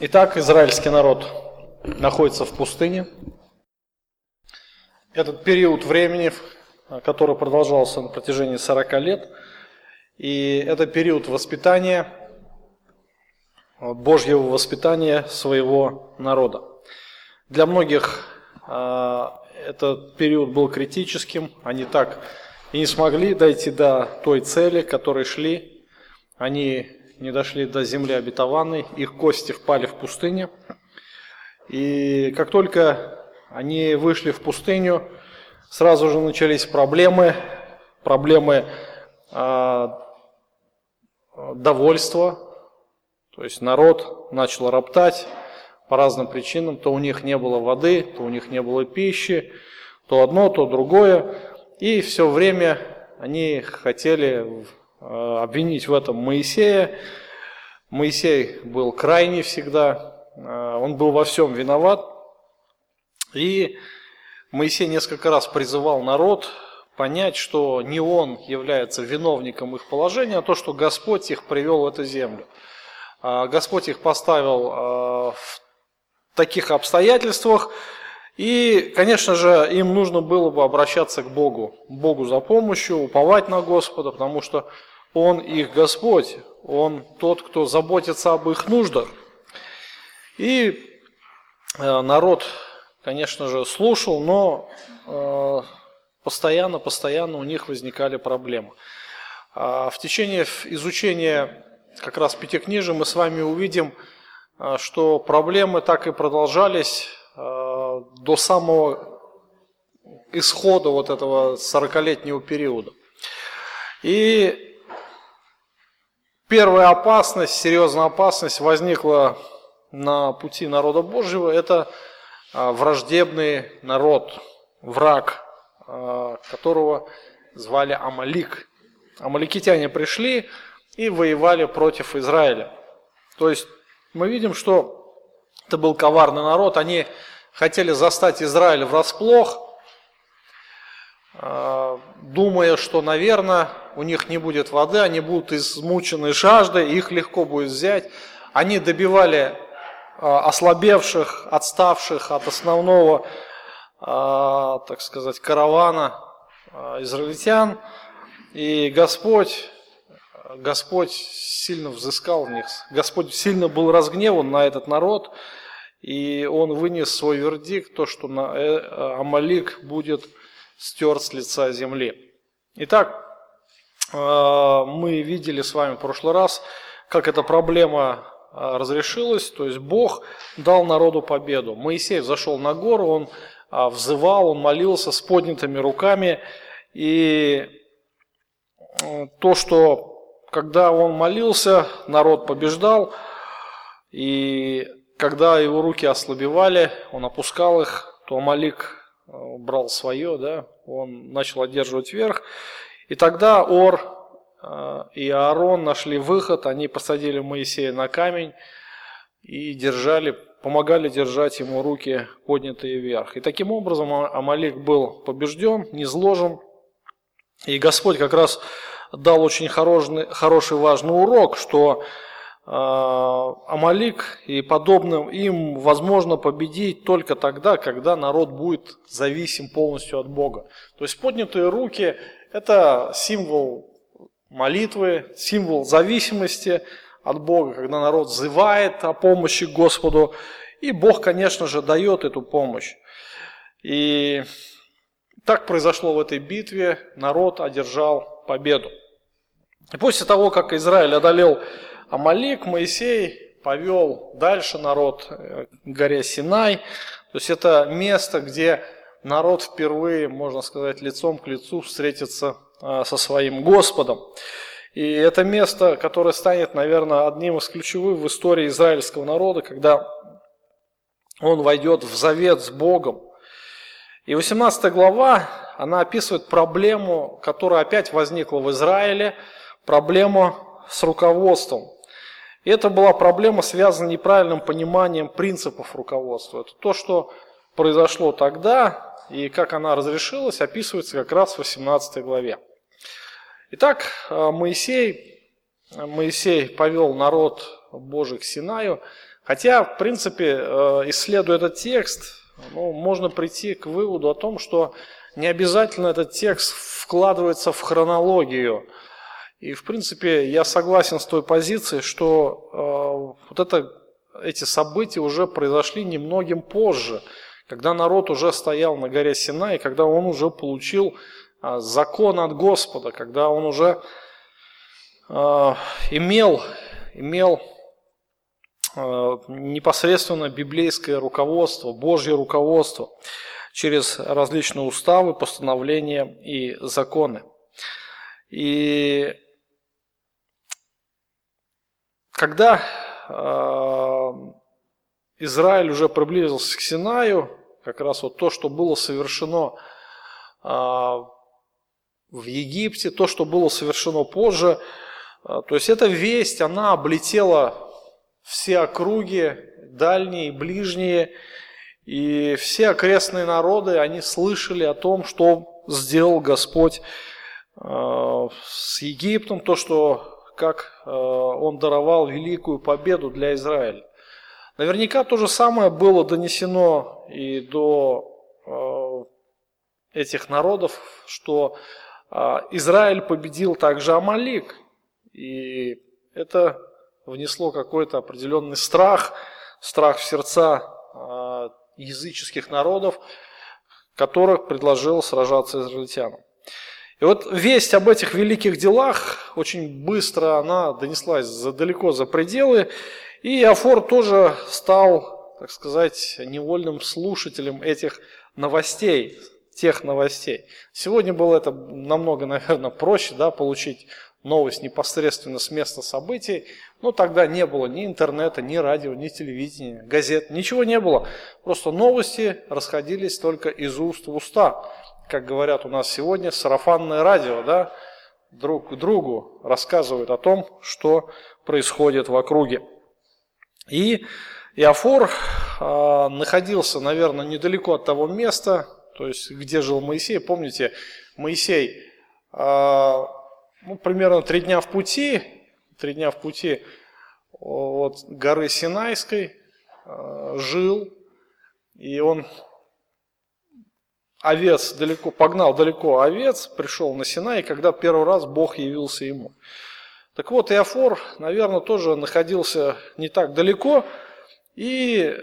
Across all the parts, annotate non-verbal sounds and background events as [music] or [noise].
Итак, израильский народ находится в пустыне. Этот период времени, который продолжался на протяжении 40 лет, и это период воспитания, Божьего воспитания своего народа. Для многих а, этот период был критическим, они так и не смогли дойти до той цели, к которой шли. Они не дошли до земли обетованной, их кости впали в пустыне. И как только они вышли в пустыню, сразу же начались проблемы, проблемы э, довольства, то есть народ начал роптать по разным причинам, то у них не было воды, то у них не было пищи, то одно, то другое. И все время они хотели обвинить в этом Моисея. Моисей был крайний всегда, э, он был во всем виноват. И Моисей несколько раз призывал народ понять, что не он является виновником их положения, а то, что Господь их привел в эту землю. А Господь их поставил э, в таких обстоятельствах, и, конечно же, им нужно было бы обращаться к Богу, Богу за помощью, уповать на Господа, потому что Он их Господь, Он тот, кто заботится об их нуждах. И э, народ, конечно же, слушал, но постоянно, постоянно у них возникали проблемы. А в течение изучения как раз пятикнижия мы с вами увидим, э, что проблемы так и продолжались Э, до самого исхода вот этого 40-летнего периода. И первая опасность, серьезная опасность возникла на пути народа Божьего, это э, враждебный народ, враг, э, которого звали Амалик. Амаликитяне пришли и воевали против Израиля. То есть мы видим, что это был коварный народ, они хотели застать Израиль врасплох, а, думая, что, наверное, у них не будет воды, они будут измучены жаждой, их легко будет взять. Они добивали а, ослабевших, отставших от основного, а, так сказать, каравана израильтян. И Господь, Господь сильно взыскал в них. Господь сильно был разгневан на этот народ, и он вынес свой вердикт, то, что э, Амалик будет стерт с лица земли. Итак, мы видели с вами в прошлый раз, как эта проблема э, разрешилась, то есть Бог дал народу победу. Моисей зашел на гору, он взывал, он молился с поднятыми руками, и то, что когда он молился, народ побеждал, и когда его руки ослабевали, он опускал их, то Амалик э, брал свое, да, он начал одерживать верх. И тогда Ор э, и Аарон нашли выход, они посадили Моисея на камень и держали, помогали держать ему руки поднятые вверх. И таким образом Амалик был побежден, низложен. И Господь как раз дал очень хороший, хороший важный урок, что а, Амалик и подобным им возможно победить только тогда, когда народ будет зависим полностью от Бога. То есть поднятые руки – это символ молитвы, символ зависимости от Бога, когда народ взывает о помощи Господу, и Бог, конечно же, дает эту помощь. И так произошло в этой битве, народ одержал победу. И после того, как Израиль одолел Амалик, Моисей повел дальше народ э, к горе Синай. То есть это место, где народ впервые, можно сказать, лицом к лицу встретится э, со своим Господом. И это место, которое станет, наверное, одним из ключевых в истории израильского народа, когда он войдет в завет с Богом. И 18 глава, она описывает проблему, которая опять возникла в Израиле, проблему с руководством. И это была проблема, связанная с неправильным пониманием принципов руководства. Это то, что произошло тогда, и как она разрешилась, описывается как раз в 18 главе. Итак, э, Моисей, Моисей повел народ Божий к Синаю, Хотя, в принципе, э, исследуя этот текст, ну, можно прийти к выводу о том, что не обязательно этот текст вкладывается в хронологию. И, в принципе, я согласен с той позицией, что э, вот это, эти события уже произошли немногим позже, когда народ уже стоял на горе Сина, и когда он уже получил э, закон от Господа, когда он уже э, имел, имел э, непосредственно библейское руководство, Божье руководство через различные уставы, постановления и законы. И когда Израиль уже приблизился к Синаю, как раз вот то, что было совершено э, в Египте, то, что было совершено позже, э, то есть эта весть, она облетела все округи, дальние, ближние, и все окрестные народы, они слышали о том, что сделал Господь э, с Египтом, то, что как Он даровал великую победу для Израиля. Наверняка то же самое было донесено и до э, этих народов, что Израиль победил также Амалик. И это внесло какой-то определенный страх, страх в сердца языческих народов, которых предложил сражаться израильтянам. И вот весть об этих великих делах очень быстро она донеслась за, далеко за пределы, и Афор тоже стал, так сказать, невольным слушателем этих новостей, тех новостей. Сегодня было это намного, наверное, проще, да, получить новость непосредственно с места событий, но тогда не было ни интернета, ни радио, ни телевидения, газет, ничего не было. Просто новости расходились только из уст в уста. Как говорят у нас сегодня, сарафанное радио, да, друг к другу рассказывают о том, что происходит в округе. И Иофор э, находился, наверное, недалеко от того места, то есть где жил Моисей. Помните, Моисей э, ну, примерно три дня в пути, три дня в пути от горы Синайской э, жил, и он овец далеко, погнал далеко овец, пришел на Синай, когда первый раз Бог явился ему. Так вот, Иофор, наверное, тоже находился не так далеко, и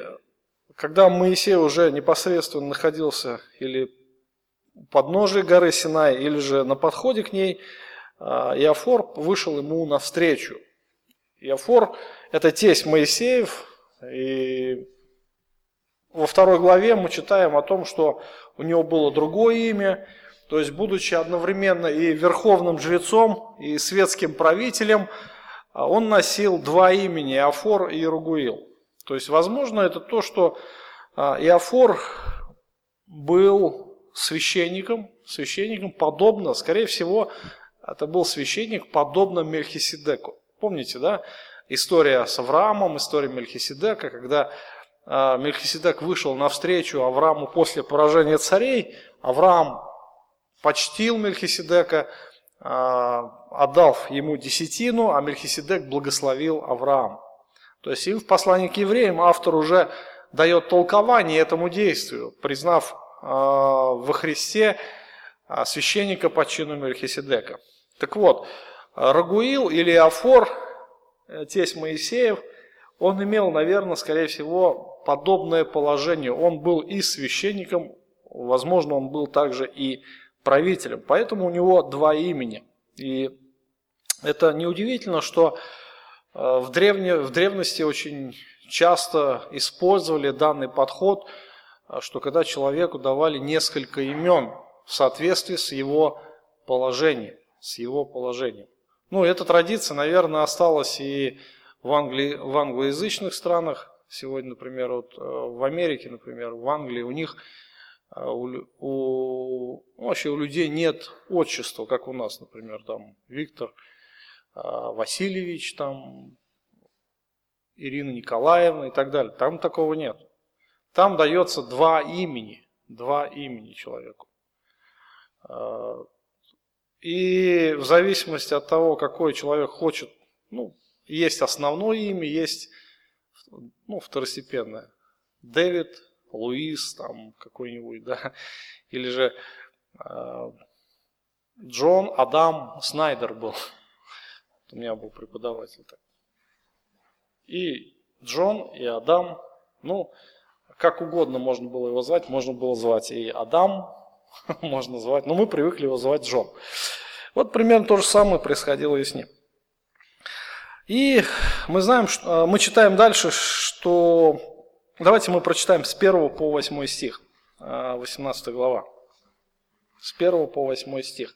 когда Моисей уже непосредственно находился или подножии горы Синай, или же на подходе к ней, а, Иофор вышел ему навстречу. Иофор – это тесть Моисеев, и во второй главе мы читаем о том, что у него было другое имя, то есть, будучи одновременно и верховным жрецом, и светским правителем, а, он носил два имени – Иофор и Иругуил. То есть, возможно, это то, что а, Иофор был священником, священником подобно, скорее всего, это был священник, подобно Мельхиседеку. Помните, да? История с Авраамом, история Мельхиседека, когда а, Мельхиседек вышел навстречу Аврааму после поражения царей, Авраам почтил Мельхиседека, а, отдал ему десятину, а Мельхиседек благословил Авраам. То есть и в послании к евреям автор уже дает толкование этому действию, признав а, во Христе священника по чину Мельхиседека. Так вот, Рагуил или Афор, э, тесть Моисеев, он имел, наверное, скорее всего, подобное положение. Он был и священником, возможно, он был также и правителем. Поэтому у него два имени. И это неудивительно, что э, в, древне, в древности очень часто использовали данный подход, э, что когда человеку давали несколько имен в соответствии с его положением с его положением. Ну, эта традиция, наверное, осталась и в, Англи... в англоязычных странах. Сегодня, например, вот э, в Америке, например, в Англии у них у, у, ну, вообще у людей нет отчества, как у нас, например, там Виктор э, Васильевич, там Ирина Николаевна и так далее. Там такого нет. Там дается два имени, два имени человеку. И в зависимости от того, какой человек хочет, ну, есть основное имя, есть ну, второстепенное. Дэвид, Луис, там какой-нибудь, да, или же э, Джон Адам Снайдер был. [laughs] У меня был преподаватель так. И Джон, и Адам, ну, как угодно можно было его звать, можно было звать и Адам, [laughs] можно звать, но мы привыкли его звать Джон. Вот примерно то же самое происходило и с ним. И мы знаем, что, а, мы читаем дальше, что... Давайте мы прочитаем с 1 по 8 стих, 18 а, глава. С 1 по 8 стих.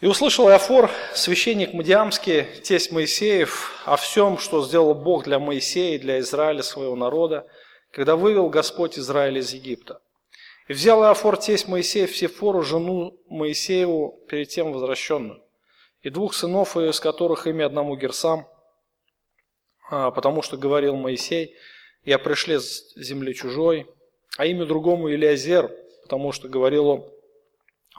«И услышал Иофор, священник Мадиамский, тесть Моисеев, о всем, что сделал Бог для Моисея и для Израиля, своего народа, когда вывел Господь Израиль из Египта. И взял Иофор тесть Моисеев Сефору, жену Моисееву, перед тем возвращенную и двух сынов из которых имя одному Герсам, потому что говорил Моисей, я пришли с земли чужой, а имя другому Илиазер, потому что говорил он,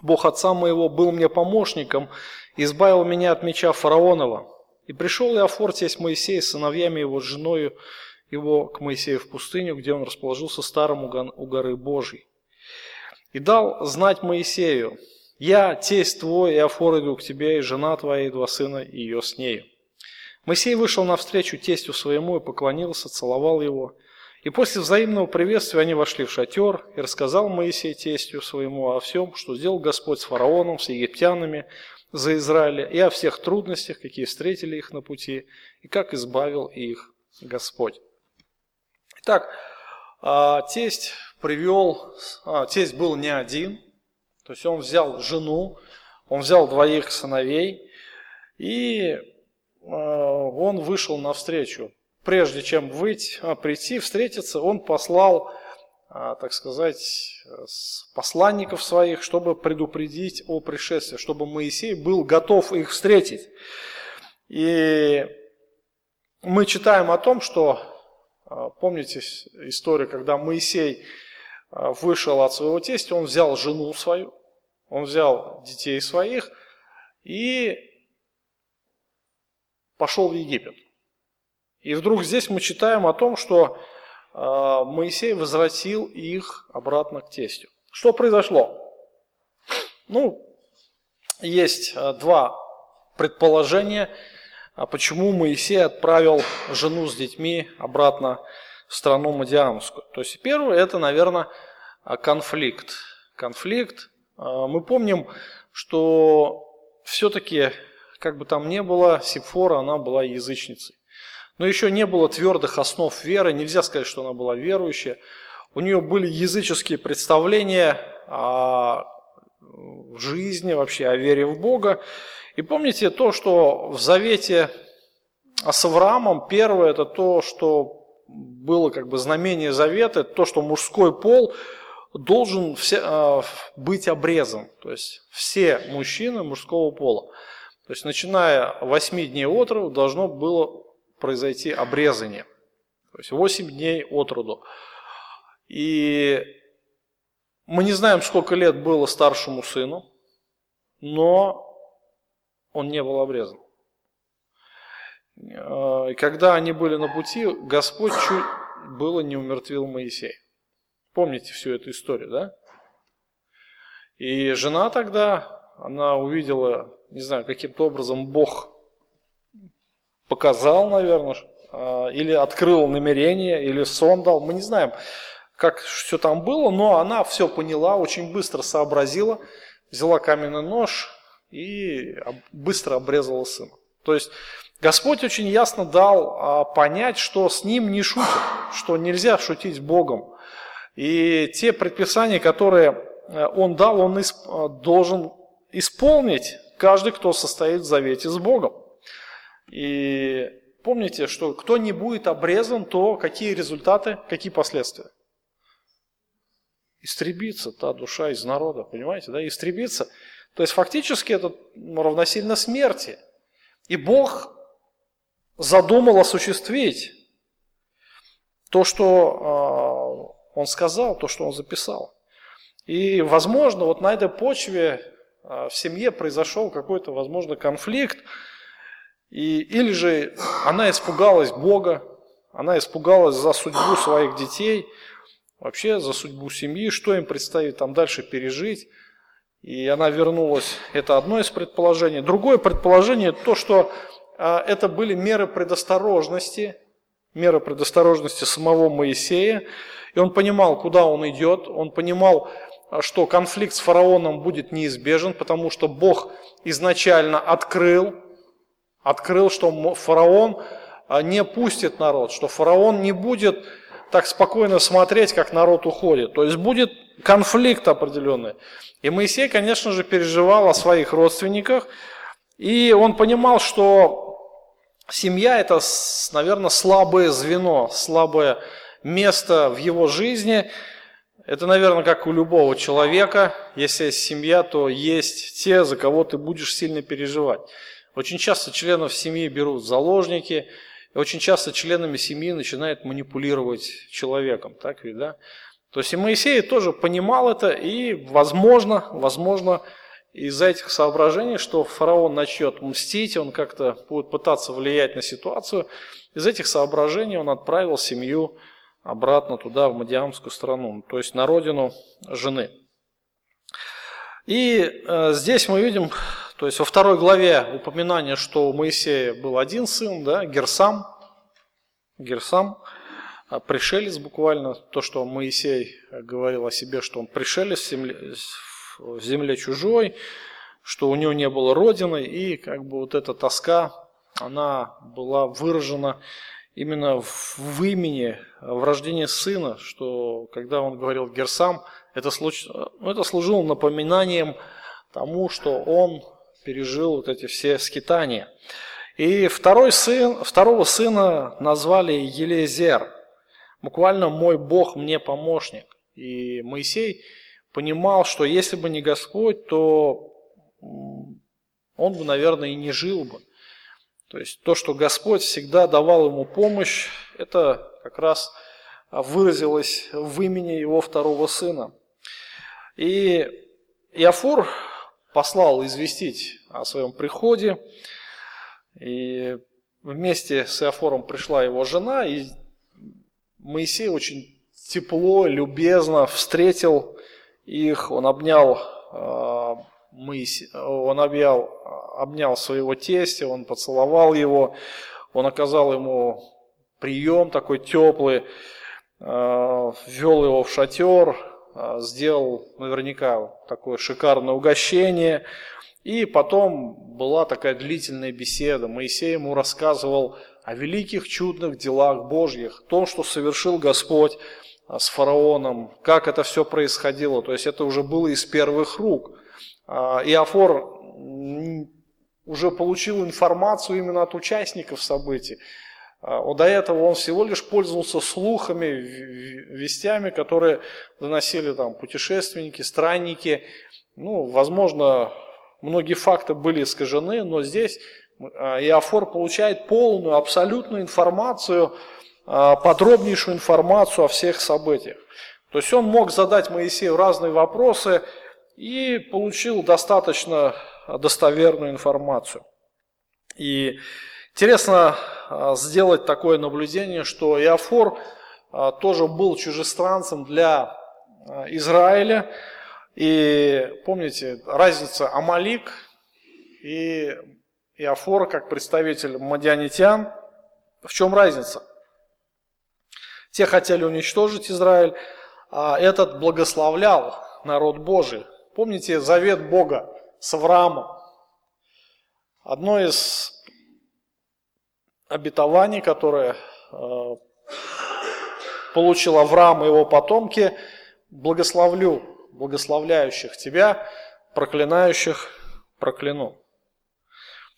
Бог отца моего был мне помощником, избавил меня от меча фараонова. И пришел Иофор, тесть Моисей, с сыновьями его, с женою его к Моисею в пустыню, где он расположился старым у горы Божьей. И дал знать Моисею, я, тесть твой, Иофор, иду к тебе, и жена твоя, и два сына, и ее с нею. Моисей вышел навстречу тестю своему и поклонился, целовал его. И после взаимного приветствия они вошли в шатер, и рассказал Моисей тестю своему о всем, что сделал Господь с фараоном, с египтянами за Израиля, и о всех трудностях, какие встретили их на пути, и как избавил их Господь. Итак, а, тесть привел, а, тесть был не один – то есть он взял жену, он взял двоих сыновей, и он вышел навстречу. Прежде чем выйти, а, прийти, встретиться, он послал, а, так сказать, посланников своих, чтобы предупредить о пришествии, чтобы Моисей был готов их встретить. И мы читаем о том, что, а, помните историю, когда Моисей вышел от своего тестя, он взял жену свою, он взял детей своих и пошел в Египет. И вдруг здесь мы читаем о том, что а, Моисей возвратил их обратно к тестю. Что произошло? Ну, есть а, два предположения, а почему Моисей отправил жену с детьми обратно в страну Мадиамскую. То есть первое, это, наверное, конфликт. Конфликт а, мы помним, что все-таки, как бы там ни было, Сепфора, она была язычницей. Но еще не было твердых основ веры, нельзя сказать, что она была верующая. У нее были языческие представления о жизни, вообще о вере в Бога. И помните то, что в завете с Авраамом первое, это то, что было как бы знамение завета, то, что мужской пол должен все, э, быть обрезан. То есть все мужчины мужского пола. То есть начиная 8 дней от роду должно было произойти обрезание. То есть 8 дней от роду. И мы не знаем, сколько лет было старшему сыну, но он не был обрезан. И когда они были на пути, Господь чуть было не умертвил Моисея. Помните всю эту историю, да? И жена тогда, она увидела, не знаю, каким-то образом Бог показал, наверное, а, или открыл намерение, или сон дал, мы не знаем, как все там было, но она все поняла, очень быстро сообразила, взяла каменный нож и быстро обрезала сына. То есть Господь очень ясно дал а, понять, что с ним не шутят, что нельзя шутить с Богом. И те предписания, которые э, он дал, он э, должен исполнить каждый, кто состоит в завете с Богом. И помните, что кто не будет обрезан, то какие результаты, какие последствия? Истребится та душа из народа, понимаете, да, истребится. То есть фактически это равносильно смерти. И Бог задумал осуществить то, что а, он сказал то, что он записал. И, возможно, вот на этой почве в семье произошел какой-то, возможно, конфликт, И, или же она испугалась Бога, она испугалась за судьбу своих детей, вообще за судьбу семьи, что им предстоит там дальше пережить. И она вернулась, это одно из предположений. Другое предположение то, что а, это были меры предосторожности, меры предосторожности самого Моисея, и он понимал, куда он идет, он понимал, а, что конфликт с фараоном будет неизбежен, потому что Бог изначально открыл, открыл, что фараон а, не пустит народ, что фараон не будет так спокойно смотреть, как народ уходит. То есть будет конфликт определенный. И Моисей, конечно же, переживал о своих родственниках, и он понимал, что семья – это, наверное, слабое звено, слабое место в его жизни. Это, наверное, как у любого человека. Если есть семья, то есть те, за кого ты будешь сильно переживать. Очень часто членов семьи берут заложники, и очень часто членами семьи начинают манипулировать человеком. Так ведь, да? То есть и Моисей тоже понимал это, и возможно, возможно, из-за этих соображений, что фараон начнет мстить, он как-то будет пытаться влиять на ситуацию, из этих соображений он отправил семью обратно туда, в Мадиамскую страну, то есть на родину жены. И э, здесь мы видим, то есть во второй главе упоминание, что у Моисея был один сын, да, Герсам, Герсам, а пришелец буквально, то, что Моисей говорил о себе, что он пришелец в земле, в земле чужой, что у него не было родины, и как бы вот эта тоска, она была выражена именно в имени, в рождении сына, что когда он говорил Герсам, это, случ... ну, это служило напоминанием тому, что он пережил вот эти все скитания. И второй сын, второго сына назвали Елезер, буквально «мой Бог мне помощник». И Моисей понимал, что если бы не Господь, то он бы, наверное, и не жил бы. То есть то, что Господь всегда давал ему помощь, это как раз выразилось в имени его второго сына. И Иофор послал известить о своем приходе, и вместе с Иофором пришла его жена, и Моисей очень тепло, любезно встретил их, он обнял, а, Моисей, он обнял, обнял своего тестя, он поцеловал его, он оказал ему прием такой теплый, а, ввел его в шатер, а, сделал наверняка такое шикарное угощение. И потом была такая длительная беседа. Моисей ему рассказывал о великих чудных делах Божьих, о том, что совершил Господь а, с фараоном, как это все происходило. То есть это уже было из первых рук. А, Иофор уже получил информацию именно от участников событий. А, до этого он всего лишь пользовался слухами, вестями, которые доносили там путешественники, странники. Ну, возможно, многие факты были искажены, но здесь Иофор получает полную, абсолютную информацию а, подробнейшую информацию о всех событиях. То есть он мог задать Моисею разные вопросы и получил достаточно достоверную информацию. И интересно а, сделать такое наблюдение, что Иофор а, тоже был чужестранцем для Израиля. И помните, разница Амалик и Иофор как представитель мадианитян. В чем разница? Те хотели уничтожить Израиль, а этот благословлял народ Божий. Помните завет Бога с Авраамом? Одно из обетований, которое э, получил Авраам и его потомки, благословлю благословляющих тебя, проклинающих прокляну.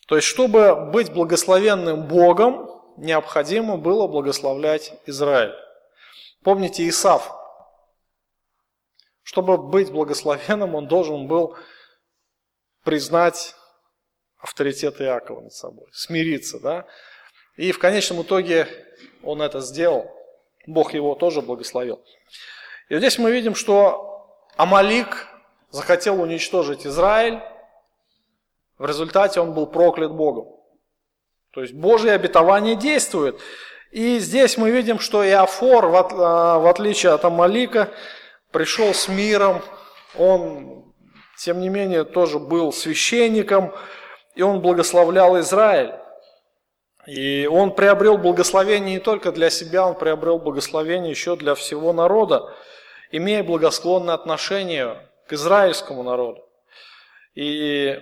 То есть, чтобы быть благословенным Богом, необходимо было благословлять Израиль. Помните Исав. Чтобы быть благословенным, он должен был признать авторитет Иакова над собой, смириться, да? И в конечном итоге он это сделал. Бог его тоже благословил. И здесь мы видим, что Амалик захотел уничтожить Израиль. В результате он был проклят Богом. То есть Божье обетование действует. И здесь мы видим, что Иофор, в отличие от Амалика, пришел с миром. Он, тем не менее, тоже был священником, и он благословлял Израиль. И он приобрел благословение не только для себя, он приобрел благословение еще для всего народа, имея благосклонное отношение к израильскому народу. И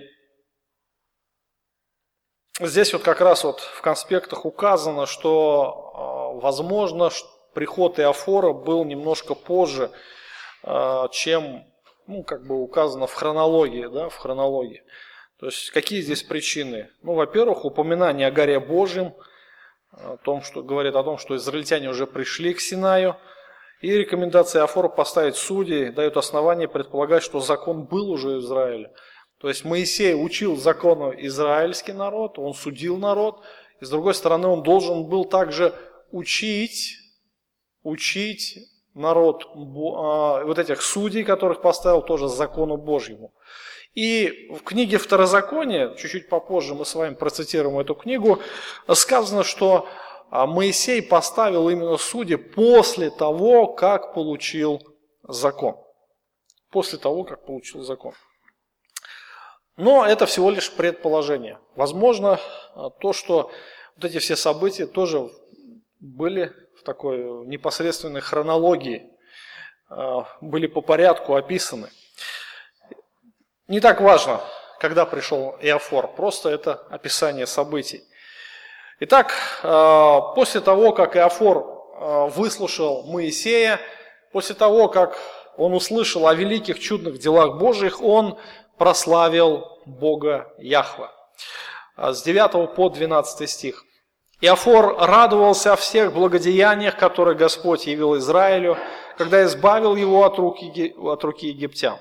здесь вот как раз вот в конспектах указано, что, а, возможно, приход Иофора был немножко позже, а, чем, ну, как бы указано в хронологии, да, в хронологии. То есть какие здесь причины? Ну, во-первых, упоминание о горе Божьем, о том, что говорит о том, что израильтяне уже пришли к Синаю, и рекомендация Афора поставить судей дает основание предполагать, что закон был уже в Израиле. То есть Моисей учил закону израильский народ, он судил народ, и с другой стороны он должен был также учить, учить народ а, вот этих судей, которых поставил тоже закону Божьему. И в книге Второзакония, чуть-чуть попозже мы с вами процитируем эту книгу, сказано, что а, Моисей поставил именно судьи после того, как получил закон. После того, как получил закон. Но это всего лишь предположение. Возможно, а, то, что вот эти все события тоже были в такой непосредственной хронологии, а, были по порядку описаны. Не так важно, когда пришел Иофор, просто это описание событий. Итак, э, после того, как Иофор э, выслушал Моисея, после того, как он услышал о великих чудных делах Божьих, он прославил Бога Яхва. Э, с 9 по 12 стих. Иофор радовался о всех благодеяниях, которые Господь явил Израилю, когда избавил его от руки, от руки египтян.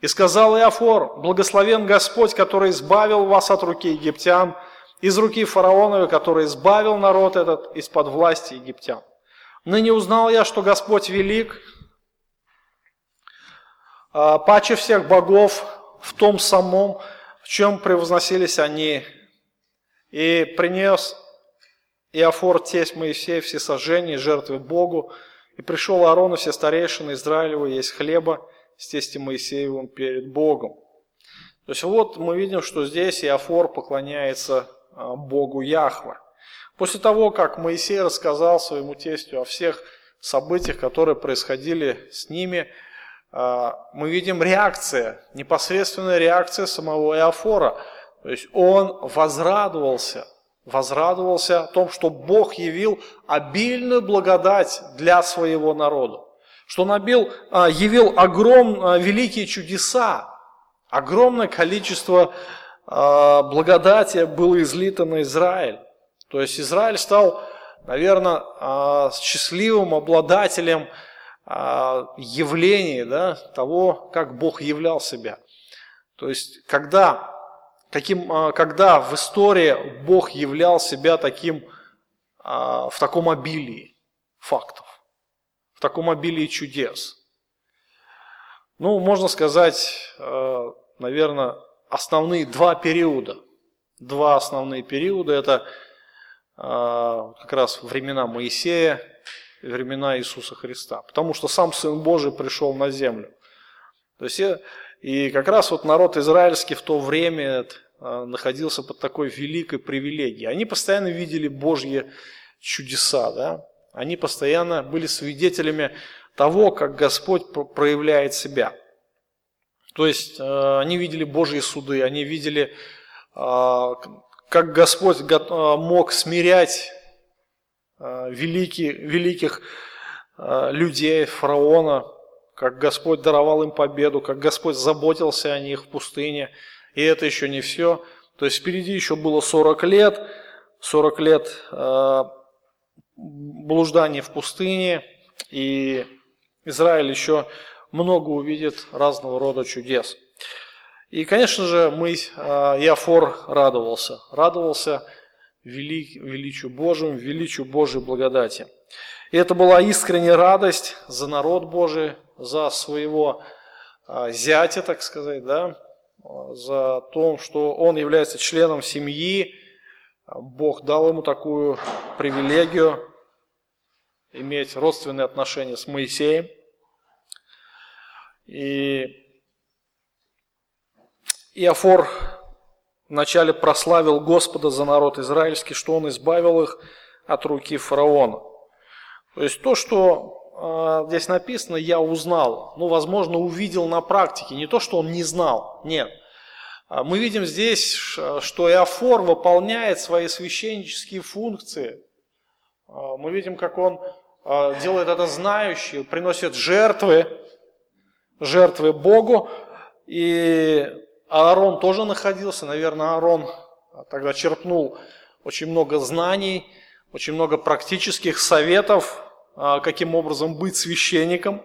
И сказал Иофор, благословен Господь, который избавил вас от руки египтян, из руки фараоновой, который избавил народ этот из-под власти египтян. Ныне узнал я, что Господь велик, а, паче всех богов в том самом, в чем превозносились они. И принес Иофор тесть Моисея все сожжения жертвы Богу, и пришел Аарон и все старейшины Израилева есть хлеба, с тестем Моисеевым перед Богом. То есть вот мы видим, что здесь Иофор поклоняется а, Богу Яхва. После того, как Моисей рассказал своему тестю о всех событиях, которые происходили с ними, а, мы видим реакция, непосредственная реакция самого Иофора. То есть он возрадовался, возрадовался о том, что Бог явил обильную благодать для своего народа что он обил, а, явил огром, а, великие чудеса, огромное количество а, благодати было излито на Израиль. То есть Израиль стал, наверное, счастливым обладателем явлений да, того, как Бог являл себя. То есть, когда, каким, когда в истории Бог являл себя таким, в таком обилии фактов в таком обилии чудес? Ну, можно сказать, э, наверное, основные два периода. Два основные периода – это э, как раз времена Моисея времена Иисуса Христа. Потому что сам Сын Божий пришел на землю. То есть, и как раз вот народ израильский в то время э, находился под такой великой привилегией. Они постоянно видели Божьи чудеса, да? Они постоянно были свидетелями того, как Господь проявляет себя. То есть э, они видели Божьи суды, они видели, э, как Господь э, мог смирять великих, людей, фараона, как Господь даровал им победу, как Господь заботился о них в пустыне. И это еще не все. То есть впереди еще было 40 лет, 40 лет блуждание в пустыне, и Израиль еще много увидит разного рода чудес. И, конечно же, мы, Яфор а, радовался, радовался велик, величию Божьему, величию Божьей благодати. И это была искренняя радость за народ Божий, за своего а, зятя, так сказать, да, за то, что он является членом семьи, Бог дал ему такую привилегию иметь родственные отношения с Моисеем. И Иофор вначале прославил Господа за народ израильский, что он избавил их от руки фараона. То есть то, что э, здесь написано, я узнал, ну, возможно, увидел на практике, не то, что он не знал, нет. А мы видим здесь, что Иофор выполняет свои священнические функции. А, мы видим, как он а, делает это знающий, приносит жертвы, жертвы Богу. И Аарон тоже находился, наверное, Аарон тогда черпнул очень много знаний, очень много практических советов, каким образом быть священником.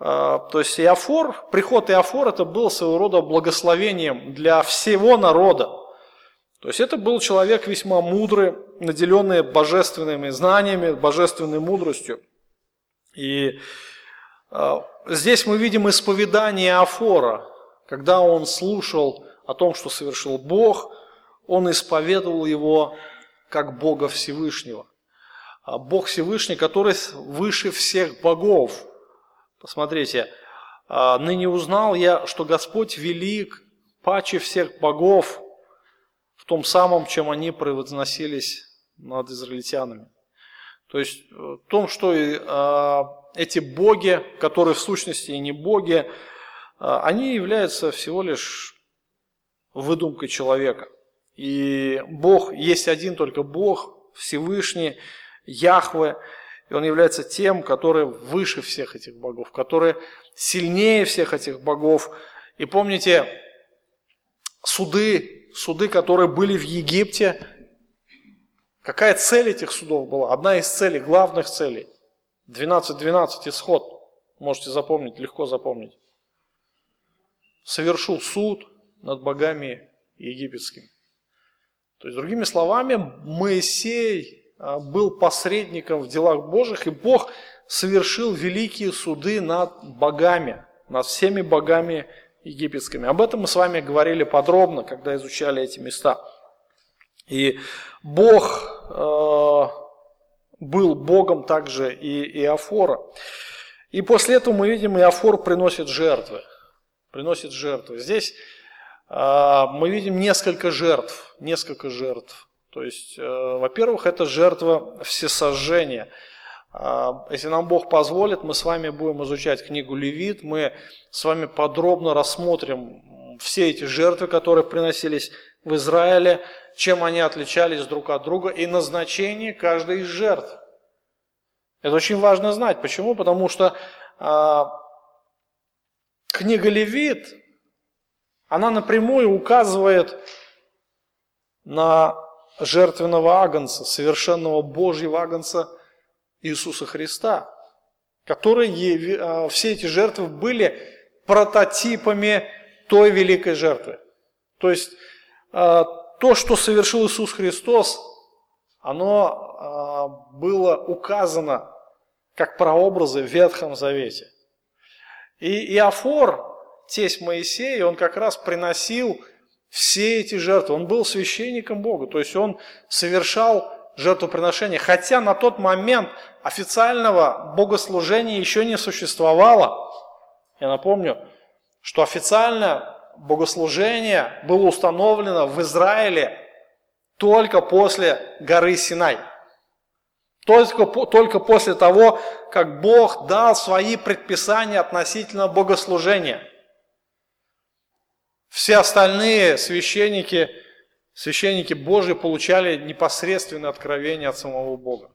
То есть Иофор, приход Иофор это был своего рода благословением для всего народа. То есть это был человек весьма мудрый, наделенный божественными знаниями, божественной мудростью. И э, здесь мы видим исповедание Афора, когда он слушал о том, что совершил Бог, он исповедовал его как Бога Всевышнего. А Бог Всевышний, который выше всех богов. Посмотрите, «А, ныне узнал я, что Господь велик, паче всех богов, том самом, чем они превозносились над израильтянами. То есть э, в том, что э, эти боги, которые в сущности и не боги, э, они являются всего лишь выдумкой человека. И Бог есть один только Бог, Всевышний, Яхве, и Он является тем, который выше всех этих богов, который сильнее всех этих богов. И помните, суды суды, которые были в Египте. Какая цель этих судов была? Одна из целей, главных целей. 12-12 исход. Можете запомнить, легко запомнить. Совершил суд над богами египетскими. То есть, другими словами, Моисей был посредником в делах Божьих, и Бог совершил великие суды над богами, над всеми богами египетскими. Об этом мы с вами говорили подробно, когда изучали эти места. И Бог э, был Богом также и Иофора. И после этого мы видим, Иофор приносит жертвы. Приносит жертвы. Здесь э, мы видим несколько жертв. Несколько жертв. То есть, э, во-первых, это жертва всесожжения – а, если нам Бог позволит, мы с вами будем изучать книгу Левит, мы с вами подробно рассмотрим все эти жертвы, которые приносились в Израиле, чем они отличались друг от друга и назначение каждой из жертв. Это очень важно знать. Почему? Потому что а, книга Левит, она напрямую указывает на жертвенного агнца, совершенного Божьего агнца – Иисуса Христа, которые, а, все эти жертвы были прототипами той великой жертвы. То есть а, то, что совершил Иисус Христос, оно а, было указано как прообразы в Ветхом Завете. И Иофор, тесть Моисея, он как раз приносил все эти жертвы. Он был священником Бога, то есть он совершал жертвоприношения, хотя на тот момент официального богослужения еще не существовало. Я напомню, что официальное богослужение было установлено в Израиле только после горы Синай. Только, только после того, как Бог дал свои предписания относительно богослужения. Все остальные священники, священники Божьи получали непосредственное откровение от самого Бога.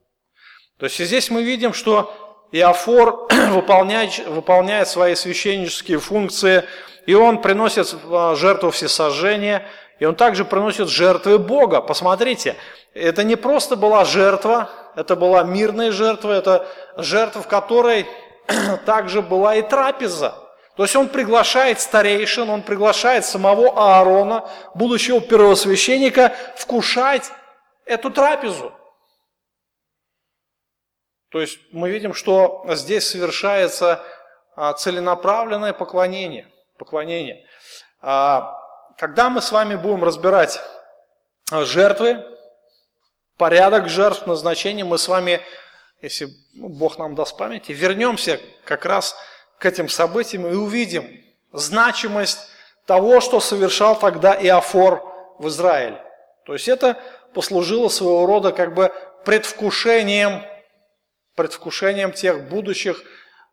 То есть здесь мы видим, что Иофор [clears throat] выполняет, выполняет свои священнические функции, и он приносит а, жертву всесожжения, и он также приносит жертвы Бога. Посмотрите, это не просто была жертва, это была мирная жертва, это жертва, в которой [clears throat] также была и трапеза. То есть он приглашает старейшин, он приглашает самого Аарона, будущего первосвященника, вкушать эту трапезу. То есть мы видим, что здесь совершается а, целенаправленное поклонение. поклонение. А, когда мы с вами будем разбирать жертвы, порядок жертв, назначение. Мы с вами, если Бог нам даст памяти, вернемся как раз к этим событиям и увидим значимость того, что совершал тогда Иофор в Израиле. То есть это послужило своего рода как бы предвкушением, предвкушением тех будущих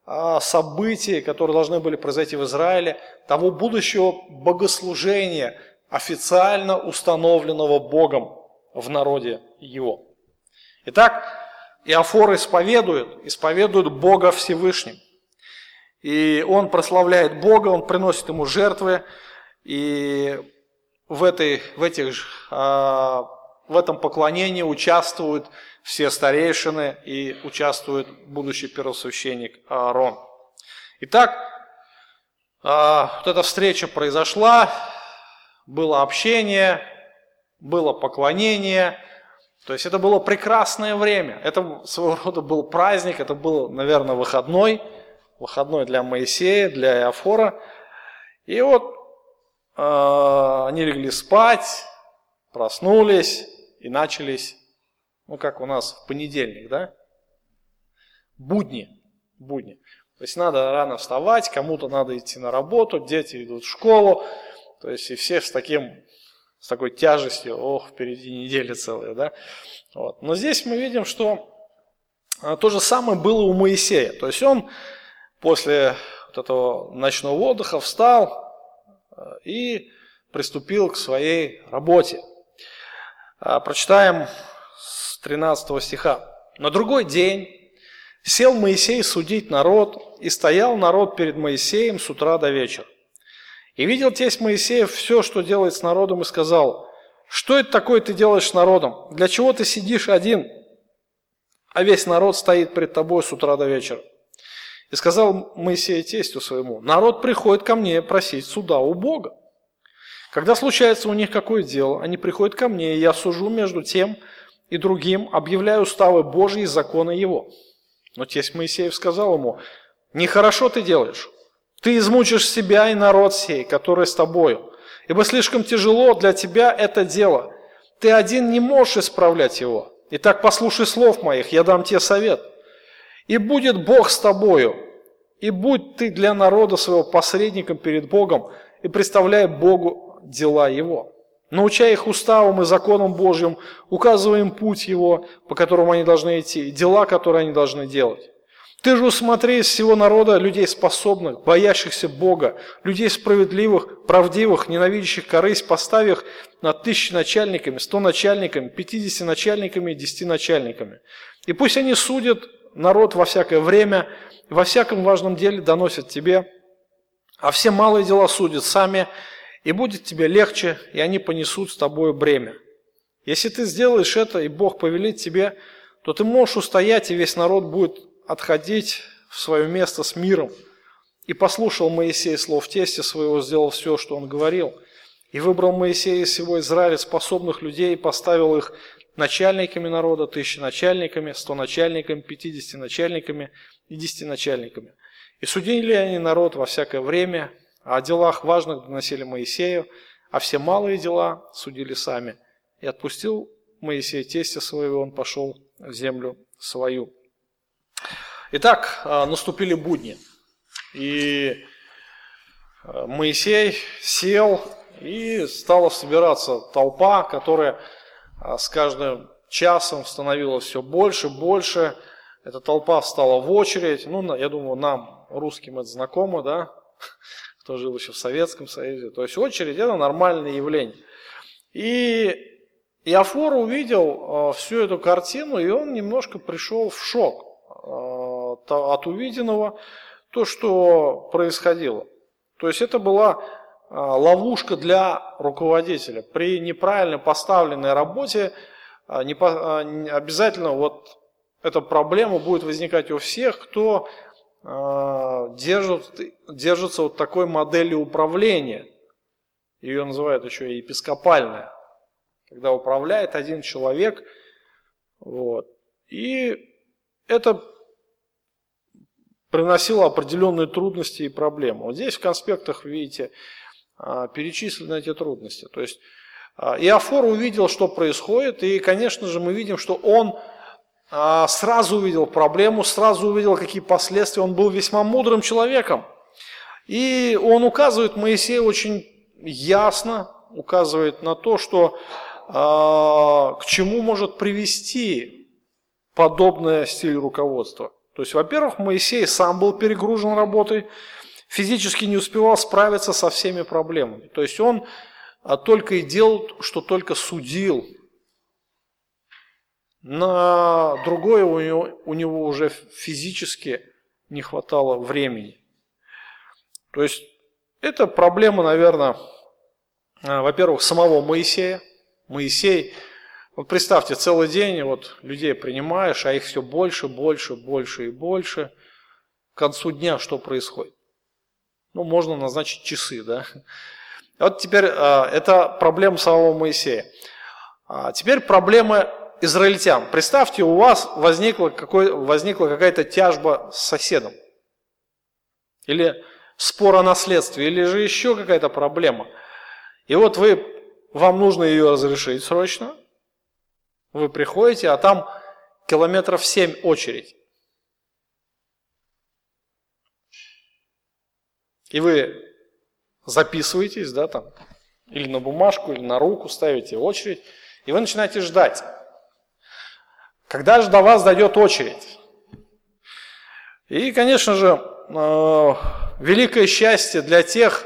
а, событий, которые должны были произойти в Израиле, того будущего богослужения, официально установленного Богом в народе его. Итак, Иофор исповедует, исповедует Бога Всевышним. И он прославляет Бога, он приносит ему жертвы, и в, этой, в, этих, а, в этом поклонении участвуют все старейшины и участвует будущий первосвященник Аарон. Итак, а, вот эта встреча произошла, было общение, было поклонение, то есть это было прекрасное время, это своего рода был праздник, это был, наверное, выходной, выходной для Моисея, для Иофора. И вот э, они легли спать, проснулись и начались, ну как у нас в понедельник, да? Будни, будни. То есть надо рано вставать, кому-то надо идти на работу, дети идут в школу, то есть и все с таким с такой тяжестью, ох, впереди неделя целая, да. Вот. Но здесь мы видим, что а, то же самое было у Моисея. То есть он после вот этого ночного отдыха встал а, и приступил к своей работе. А, прочитаем с 13 стиха. На другой день сел Моисей судить народ, и стоял народ перед Моисеем с утра до вечера. И видел тесть Моисеев все, что делает с народом, и сказал, что это такое ты делаешь с народом? Для чего ты сидишь один, а весь народ стоит пред тобой с утра до вечера? И сказал Моисей тестю своему, народ приходит ко мне просить суда у Бога. Когда случается у них какое дело, они приходят ко мне, и я сужу между тем и другим, объявляю уставы Божьи и законы его. Но тесть Моисеев сказал ему, нехорошо ты делаешь, ты измучишь себя и народ сей, который с тобою, ибо слишком тяжело для тебя это дело. Ты один не можешь исправлять его. Итак, послушай слов моих, я дам тебе совет. И будет Бог с тобою, и будь ты для народа своего посредником перед Богом, и представляй Богу дела Его. Научай их уставам и законам Божьим, указывай им путь Его, по которому они должны идти, и дела, которые они должны делать. Ты же усмотри из всего народа людей способных, боящихся Бога, людей справедливых, правдивых, ненавидящих корысть, поставь их над тысячи начальниками, сто начальниками, пятидесяти начальниками и десяти начальниками. И пусть они судят народ во всякое время, во всяком важном деле доносят тебе, а все малые дела судят сами, и будет тебе легче, и они понесут с тобой бремя. Если ты сделаешь это, и Бог повелит тебе, то ты можешь устоять, и весь народ будет отходить в свое место с миром. И послушал Моисей слов тестя своего, сделал все, что он говорил. И выбрал Моисей из всего Израиля способных людей и поставил их начальниками народа, тысячи начальниками, сто начальниками, пятидесяти начальниками и десяти начальниками. И судили они народ во всякое время, а о делах важных доносили Моисею, а все малые дела судили сами. И отпустил Моисей тестя своего, он пошел в землю свою. Итак, а, наступили будни. И а, Моисей сел, и стала собираться толпа, которая с каждым часом становилась все больше, больше. Эта толпа встала в очередь. Ну, я думаю, нам, русским, это знакомо, да? [laughs] Кто жил еще в Советском Союзе. То есть очередь – это нормальное явление. И Иофор увидел всю эту картину, и он немножко пришел в шок от увиденного, то, что происходило. То есть это была а, ловушка для руководителя. При неправильно поставленной работе а, а, обязательно вот эта проблема будет возникать у всех, кто держит, держится вот такой модели управления. Ее называют еще и епископальная. Когда управляет один человек. Вот. И это приносило определенные трудности и проблемы. Вот здесь в конспектах, видите, перечислены эти трудности. То есть А, Иофор увидел, что происходит, и, конечно же, мы видим, что он а, сразу увидел проблему, сразу увидел, какие последствия. Он был весьма мудрым человеком. И он указывает Моисею очень ясно, указывает на то, что а, к чему может привести подобное стиль руководства. То есть, во-первых, Моисей сам был перегружен работой, физически не успевал справиться со всеми проблемами. То есть он а только и делал, что только судил. На другое у него, у него уже физически не хватало времени. То есть это проблема, наверное, а, во-первых, самого Моисея. Моисей, вот представьте, целый день вот людей принимаешь, а их все больше, больше, больше и больше. К концу дня что происходит? Ну, можно назначить часы, да? Вот теперь а, это проблема самого Моисея. А теперь проблемы израильтян. Представьте, у вас возникла, какой, возникла какая-то тяжба с соседом. Или спор о наследстве, или же еще какая-то проблема. И вот вы, вам нужно ее разрешить срочно. Вы приходите, а там километров семь очередь. И вы записываетесь, да, там, или на бумажку, или на руку ставите очередь, и вы начинаете ждать. Когда же до вас дойдет очередь? И, конечно же, э, великое счастье для тех,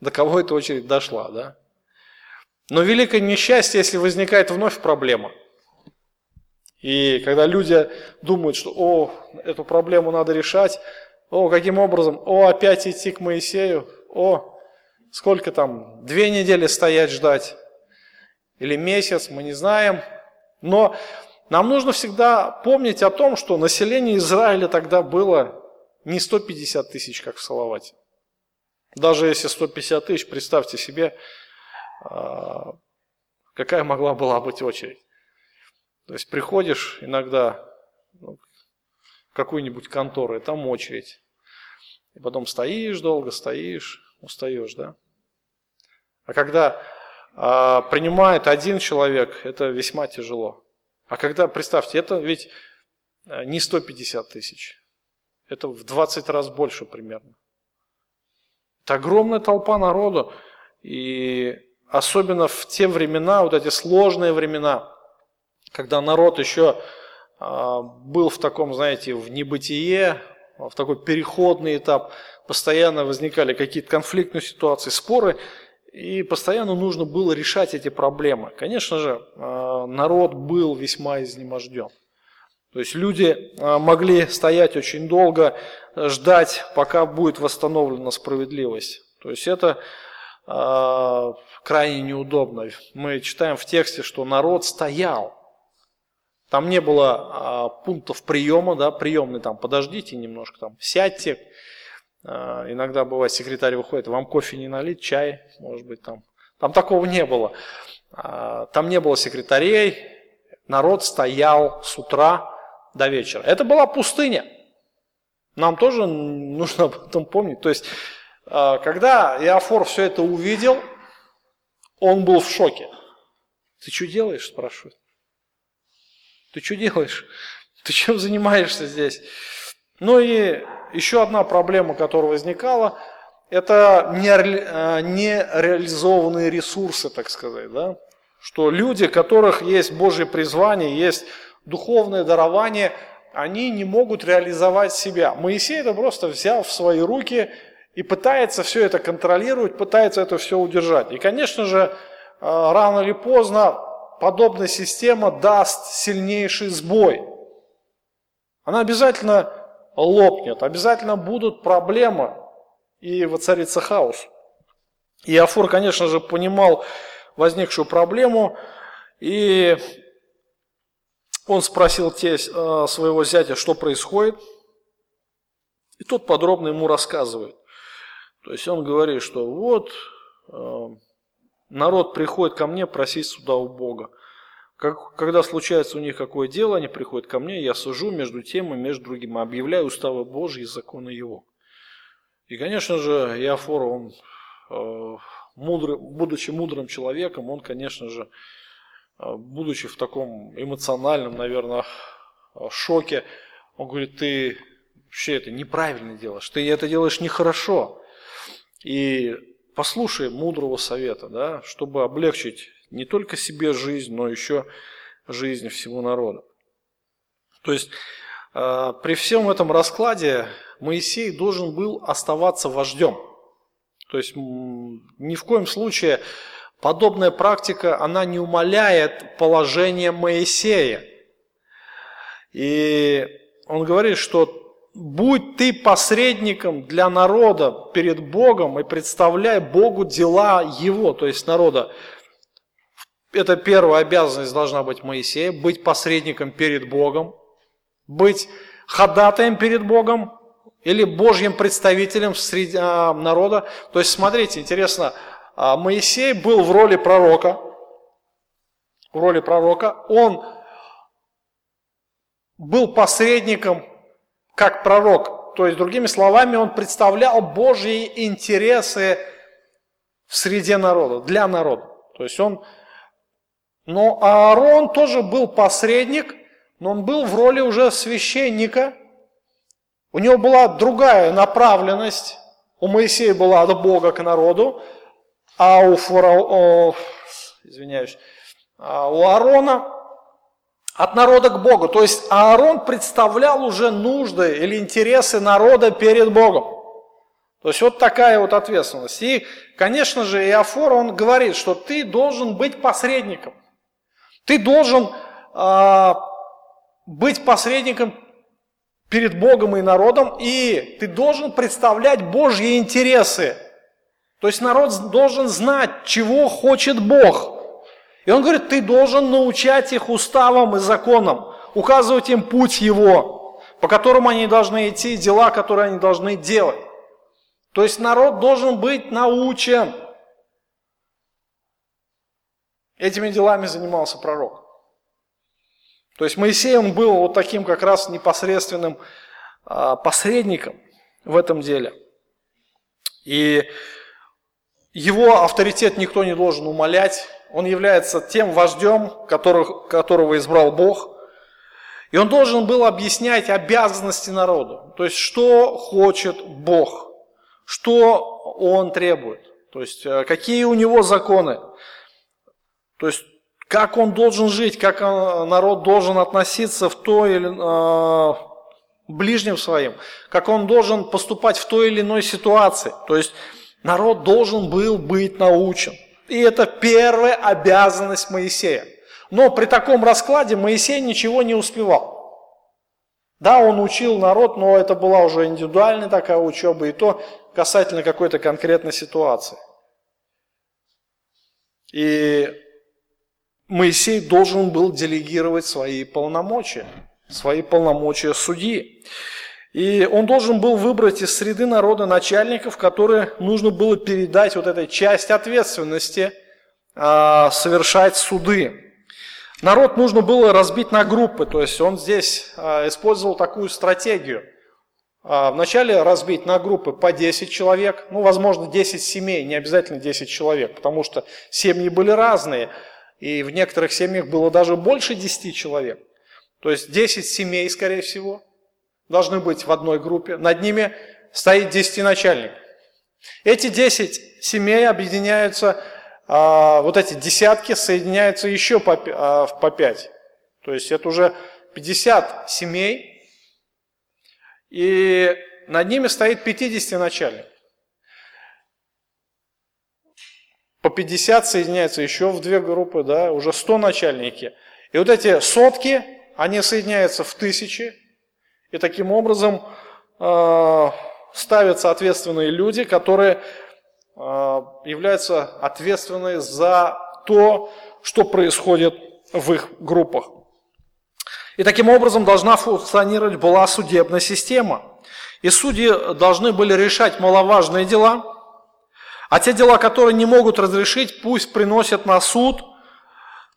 до кого эта очередь дошла, да? Но великое несчастье, если возникает вновь проблема. И когда люди думают, что, о, эту проблему надо решать, о, каким образом? О, опять идти к Моисею? О, сколько там? Две недели стоять ждать? Или месяц? Мы не знаем. Но нам нужно всегда помнить о том, что население Израиля тогда было не 150 тысяч, как в Салавате. Даже если 150 тысяч, представьте себе, а, какая могла была быть очередь. То есть приходишь иногда ну, в какую-нибудь контору, и там очередь. И потом стоишь долго, стоишь, устаешь, да? А когда а, принимает один человек, это весьма тяжело. А когда, представьте, это ведь а, не 150 тысяч, это в 20 раз больше примерно. Это огромная толпа народу, и особенно в те времена, вот эти сложные времена, когда народ еще а, был в таком, знаете, в небытие, в такой переходный этап, постоянно возникали какие-то конфликтные ситуации, споры, и постоянно нужно было решать эти проблемы. Конечно же, э, народ был весьма изнеможден. То есть люди э, могли стоять очень долго, ждать, пока будет восстановлена справедливость. То есть это э, крайне неудобно. Мы читаем в тексте, что народ стоял, там не было а, пунктов приема, да, приемный там, подождите немножко, там, сядьте. А, иногда бывает, секретарь выходит, вам кофе не налить, чай, может быть, там. Там такого не было. А, там не было секретарей, народ стоял с утра до вечера. Это была пустыня. Нам тоже нужно об этом помнить. То есть, а, когда Иофор все это увидел, он был в шоке. Ты что делаешь, спрашивает. Ты что делаешь? Ты чем занимаешься здесь? Ну и еще одна проблема, которая возникала, это э, нереализованные ресурсы, так сказать. Да? Что люди, у которых есть Божье призвание, есть духовное дарование, они не могут реализовать себя. Моисей это просто взял в свои руки и пытается все это контролировать, пытается это все удержать. И, конечно же, э, рано или поздно подобная система даст сильнейший сбой. Она обязательно лопнет, обязательно будут проблемы, и воцарится хаос. И Афур, конечно же, понимал возникшую проблему, и он спросил те, э, своего зятя, что происходит, и тот подробно ему рассказывает. То есть он говорит, что вот э, народ приходит ко мне просить суда у Бога. Как, когда случается у них какое дело, они приходят ко мне, я сужу между тем и между другим, объявляю уставы Божьи и законы Его. И, конечно же, Иофор, он э, мудрый, будучи мудрым человеком, он, конечно же, а, будучи в таком эмоциональном, наверное, шоке, он говорит, ты вообще это неправильно делаешь, ты это делаешь нехорошо. И послушай мудрого совета, да, чтобы облегчить не только себе жизнь, но еще жизнь всему народу. То есть э, при всем этом раскладе Моисей должен был оставаться вождем. То есть ни в коем случае подобная практика, она не умаляет положение Моисея. И он говорит, что будь ты посредником для народа перед Богом и представляй Богу дела его, то есть народа. Это первая обязанность должна быть Моисея, быть посредником перед Богом, быть ходатаем перед Богом или Божьим представителем среди а, народа. То есть, смотрите, интересно, а, Моисей был в роли пророка, в роли пророка, он был посредником как пророк. То есть, другими словами, он представлял Божьи интересы в среде народа, для народа. То есть он, но Аарон тоже был посредник, но он был в роли уже священника. У него была другая направленность. У Моисея была от Бога к народу, а у фараона, извиняюсь, а у Аарона от народа к Богу. То есть Аарон представлял уже нужды или интересы народа перед Богом. То есть вот такая вот ответственность. И, конечно же, Иофор, он говорит, что ты должен быть посредником. Ты должен э, быть посредником перед Богом и народом, и ты должен представлять Божьи интересы. То есть народ должен знать, чего хочет Бог. И он говорит, ты должен научать их уставам и законам, указывать им путь его, по которому они должны идти, дела, которые они должны делать. То есть народ должен быть научен. Этими делами занимался пророк. То есть Моисей, он был вот таким как раз непосредственным а, посредником в этом деле. И его авторитет никто не должен умолять, он является тем вождем, которых, которого избрал Бог. И он должен был объяснять обязанности народу. То есть, что хочет Бог, что он требует. То есть, э, какие у него законы. То есть, как он должен жить, как народ должен относиться в той или э, ближним своим, как он должен поступать в той или иной ситуации. То есть народ должен был быть научен. И это первая обязанность Моисея. Но при таком раскладе Моисей ничего не успевал. Да, он учил народ, но это была уже индивидуальная такая учеба, и то касательно какой-то конкретной ситуации. И Моисей должен был делегировать свои полномочия, свои полномочия судьи. И он должен был выбрать из среды народа начальников, которые нужно было передать вот этой часть ответственности, а, совершать суды. Народ нужно было разбить на группы, то есть он здесь а, использовал такую стратегию. А, вначале разбить на группы по 10 человек, ну, возможно, 10 семей, не обязательно 10 человек, потому что семьи были разные, и в некоторых семьях было даже больше 10 человек. То есть 10 семей, скорее всего, должны быть в одной группе, над ними стоит десятиначальник. Эти десять семей объединяются, а, вот эти десятки соединяются еще по, а, пять. То есть это уже 50 семей, и над ними стоит 50 начальник. По 50 соединяются еще в две группы, да, уже 100 начальники. И вот эти сотки, они соединяются в тысячи, и таким образом э, ставятся ответственные люди, которые э, являются ответственны за то, что происходит в их группах. И таким образом должна функционировать была судебная система. И судьи должны были решать маловажные дела, а те дела, которые не могут разрешить, пусть приносят на суд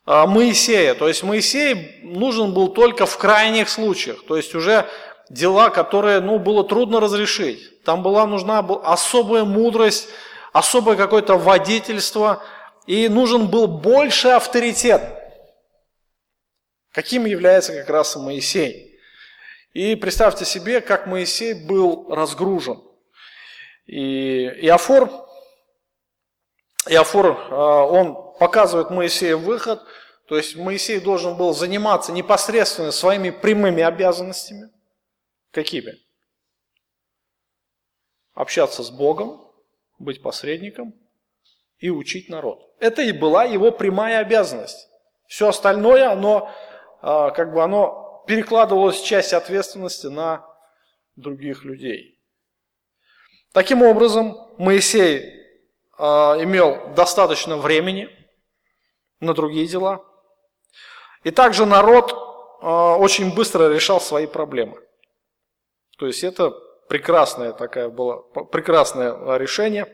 Моисея. То есть Моисей нужен был только в крайних случаях. То есть уже дела, которые ну, было трудно разрешить. Там была нужна особая мудрость, особое какое-то водительство, и нужен был больше авторитет, каким является как раз и Моисей. И представьте себе, как Моисей был разгружен. И Иофор, Иофор, а, он показывает Моисею выход, то есть Моисей должен был заниматься непосредственно своими прямыми обязанностями. Какими? Общаться с Богом, быть посредником и учить народ. Это и была его прямая обязанность. Все остальное, оно а, как бы оно перекладывалось часть ответственности на других людей. Таким образом, Моисей а, имел достаточно времени на другие дела. И также народ а, очень быстро решал свои проблемы. То есть это прекрасное такое было, прекрасное решение.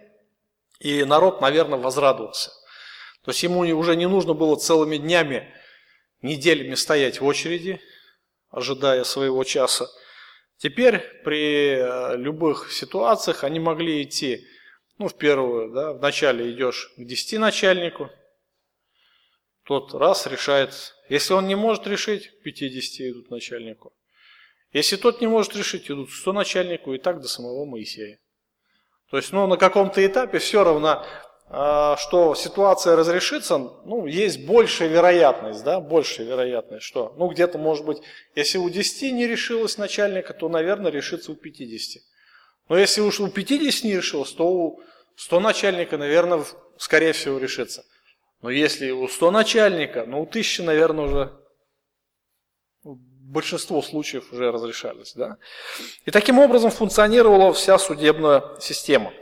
И народ, наверное, возрадовался. То есть ему уже не нужно было целыми днями, неделями стоять в очереди, ожидая своего часа. Теперь при э, любых ситуациях они могли идти, ну, в первую, да, вначале идешь к 10 начальнику, тот раз решает, если он не может решить, к 50 идут начальнику. Если тот не может решить, идут к 100 начальнику и так до самого Моисея. То есть, ну, на каком-то этапе все равно, а, что ситуация разрешится, ну, есть большая вероятность, да, большая вероятность, что, ну, где-то, может быть, если у 10 не решилось начальника, то, наверное, решится у 50. Но если уж у 50 не решилось, то у 100 начальника, наверное, скорее всего, решится. Но если у 100 начальника, ну, у 1000, наверное, уже большинство случаев уже разрешались. Да? И таким образом функционировала вся судебная система.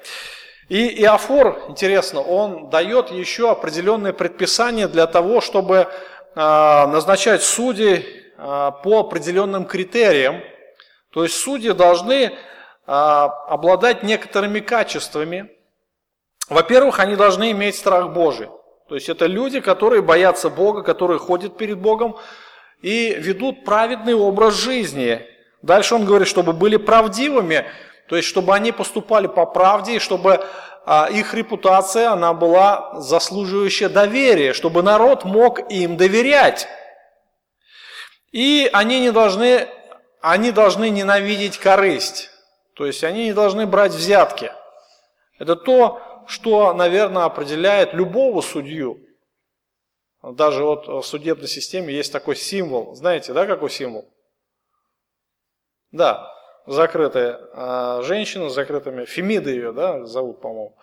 И Иофор, интересно, он дает еще определенные предписания для того, чтобы а, назначать судей а, по определенным критериям. То есть судьи должны а, обладать некоторыми качествами. Во-первых, они должны иметь страх Божий. То есть это люди, которые боятся Бога, которые ходят перед Богом, и ведут праведный образ жизни. Дальше он говорит, чтобы были правдивыми, то есть чтобы они поступали по правде, и чтобы а, их репутация, она была заслуживающая доверия, чтобы народ мог им доверять. И они не должны, они должны ненавидеть корысть, то есть они не должны брать взятки. Это то, что, наверное, определяет любого судью. Даже вот в судебной системе есть такой символ. Знаете, да, какой символ? Да, закрытая а, женщина с закрытыми, Фемида ее, да, зовут, по-моему,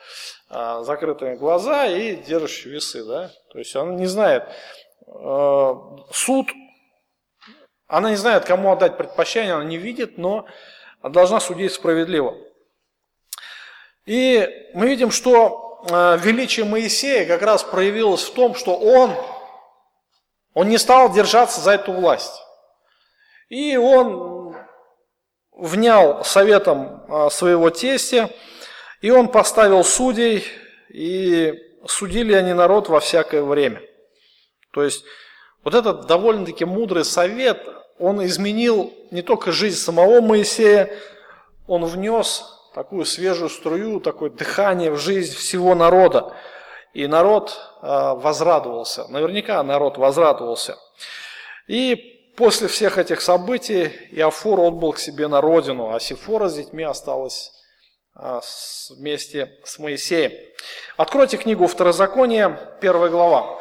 а, закрытыми глаза и держащие весы, да. То есть она не знает, а, суд, она не знает, кому отдать предпочтение, она не видит, но должна судить справедливо. И мы видим, что Э, величие Моисея как раз проявилось в том, что он, он не стал держаться за эту власть. И он внял советом э, своего тестя, и он поставил судей, и судили они народ во всякое время. То есть вот этот довольно-таки мудрый совет, он изменил не только жизнь самого Моисея, он внес такую свежую струю, такое дыхание в жизнь всего народа. И народ а, возрадовался, наверняка народ возрадовался. И после всех этих событий Иофор отбыл к себе на родину, а Сифора с детьми осталась а, вместе с Моисеем. Откройте книгу Второзакония, первая глава.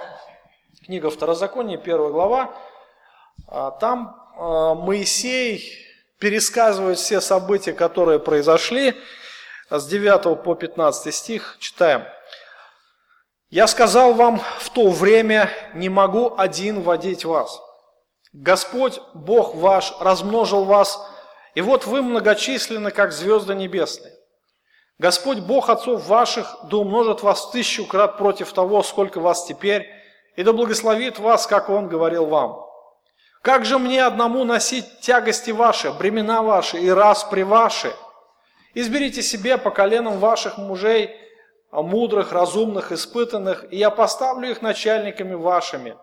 Книга Второзакония, первая глава. А, там Моисей пересказывает все события, которые произошли. С 9 по 15 стих читаем. «Я сказал вам в то время, не могу один водить вас. Господь, Бог ваш, размножил вас, и вот вы многочисленны, как звезды небесные. Господь, Бог отцов ваших, да умножит вас тысячу крат против того, сколько вас теперь, и да благословит вас, как Он говорил вам. Как же мне одному носить тягости ваши, бремена ваши и распри ваши? Изберите себе по коленам ваших мужей, а мудрых, разумных, испытанных, и я поставлю их начальниками вашими.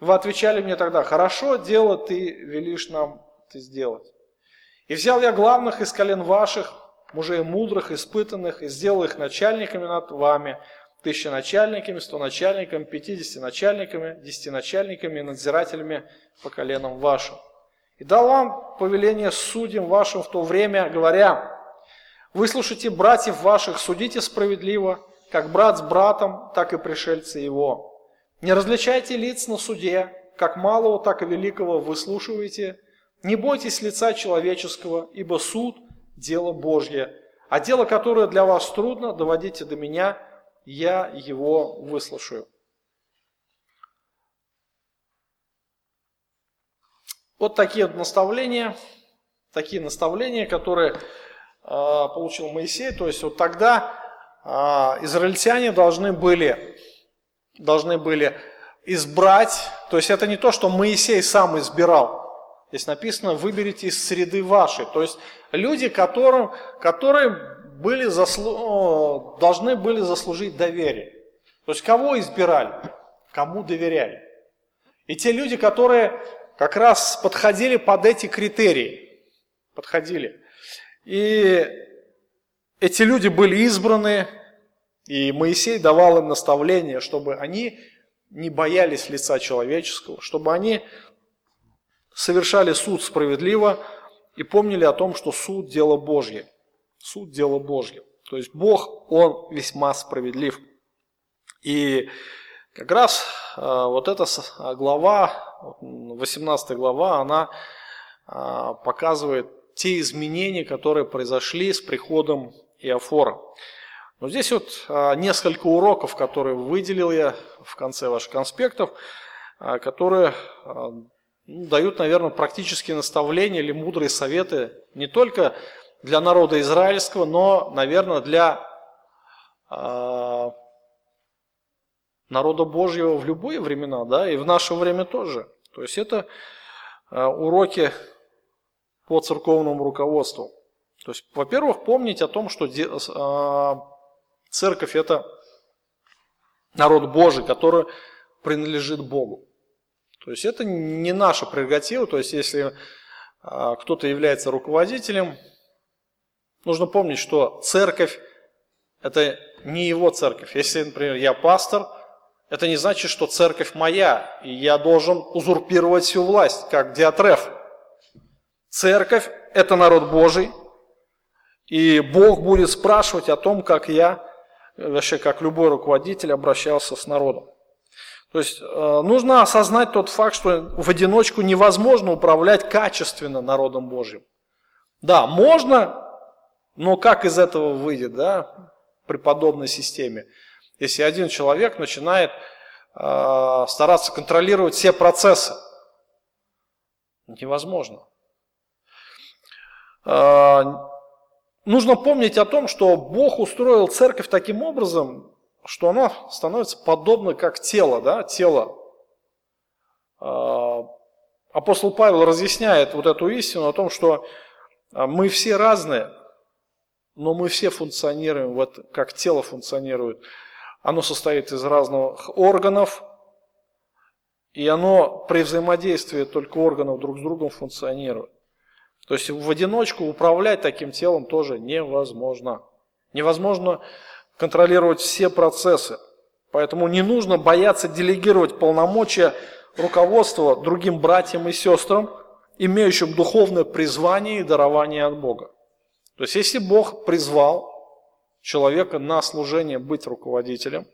Вы отвечали мне тогда, хорошо, дело ты велишь нам ты сделать. И взял я главных из колен ваших, мужей мудрых, испытанных, и сделал их начальниками над вами, тысяча начальниками, сто начальниками, пятидесяти начальниками, десяти начальниками и надзирателями по коленам вашим. И дал вам повеление судьям вашим в то время, говоря, выслушайте братьев ваших, судите справедливо, как брат с братом, так и пришельцы его. Не различайте лиц на суде, как малого, так и великого выслушивайте. Не бойтесь лица человеческого, ибо суд – дело Божье. А дело, которое для вас трудно, доводите до меня, я его выслушаю. Вот такие наставления, такие наставления, которые э, получил Моисей. То есть вот тогда э, израильтяне должны были, должны были избрать, то есть это не то, что Моисей сам избирал. Здесь написано, выберите из среды вашей. То есть люди, которым, которые были заслу... должны были заслужить доверие. То есть кого избирали, кому доверяли. И те люди, которые как раз подходили под эти критерии, подходили. И эти люди были избраны, и Моисей давал им наставление, чтобы они не боялись лица человеческого, чтобы они совершали суд справедливо и помнили о том, что суд – дело Божье. Суд – дело Божье. То есть Бог, Он весьма справедлив. И как раз э, вот эта глава, 18 глава, она э, показывает те изменения, которые произошли с приходом Иофора. Но здесь вот несколько уроков, которые выделил я в конце ваших конспектов, которые ну, дают, наверное, практические наставления или мудрые советы не только для народа израильского, но, наверное, для народа Божьего в любые времена, да, и в наше время тоже. То есть это уроки по церковному руководству. То есть, во-первых, помнить о том, что Церковь – это народ Божий, который принадлежит Богу. То есть это не наша прерогатива, то есть если кто-то является руководителем, нужно помнить, что церковь – это не его церковь. Если, например, я пастор, это не значит, что церковь моя, и я должен узурпировать всю власть, как Диатреф. Церковь – это народ Божий, и Бог будет спрашивать о том, как я вообще как любой руководитель обращался с народом. То есть э, нужно осознать тот факт, что в одиночку невозможно управлять качественно народом Божьим. Да, можно, но как из этого выйдет, да, при подобной системе? Если один человек начинает э, стараться контролировать все процессы, невозможно. Э, нужно помнить о том, что Бог устроил церковь таким образом, что она становится подобно как тело, да, тело. А, апостол Павел разъясняет вот эту истину о том, что а, мы все разные, но мы все функционируем, вот как тело функционирует. Оно состоит из разных органов, и оно при взаимодействии только органов друг с другом функционирует. То есть в одиночку управлять таким телом тоже невозможно. Невозможно контролировать все процессы. Поэтому не нужно бояться делегировать полномочия руководства другим братьям и сестрам, имеющим духовное призвание и дарование от Бога. То есть если Бог призвал человека на служение быть руководителем,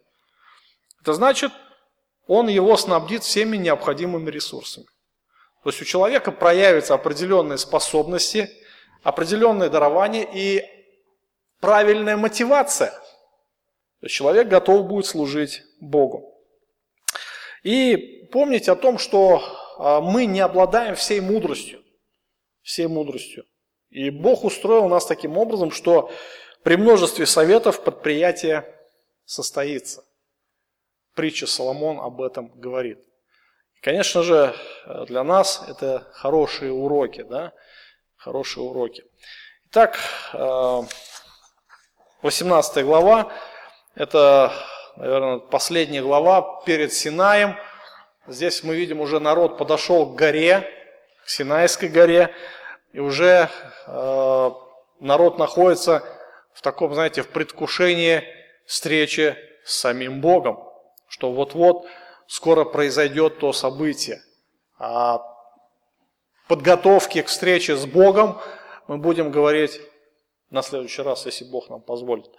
это значит, он его снабдит всеми необходимыми ресурсами. То есть у человека проявятся определенные способности, определенные дарования и правильная мотивация. То есть человек готов будет служить Богу. И помните о том, что а, мы не обладаем всей мудростью. Всей мудростью. И Бог устроил нас таким образом, что при множестве советов предприятие состоится. Притча Соломон об этом говорит. Конечно же, для нас это хорошие уроки, да, хорошие уроки. Итак, 18 э, глава, это, наверное, последняя глава перед Синаем. Здесь мы видим, уже народ подошел к горе, к Синайской горе, и уже э, народ находится в таком, знаете, в предвкушении встречи с самим Богом, что вот-вот скоро произойдет то событие. А подготовке к встрече с Богом мы будем говорить на следующий раз, если Бог нам позволит.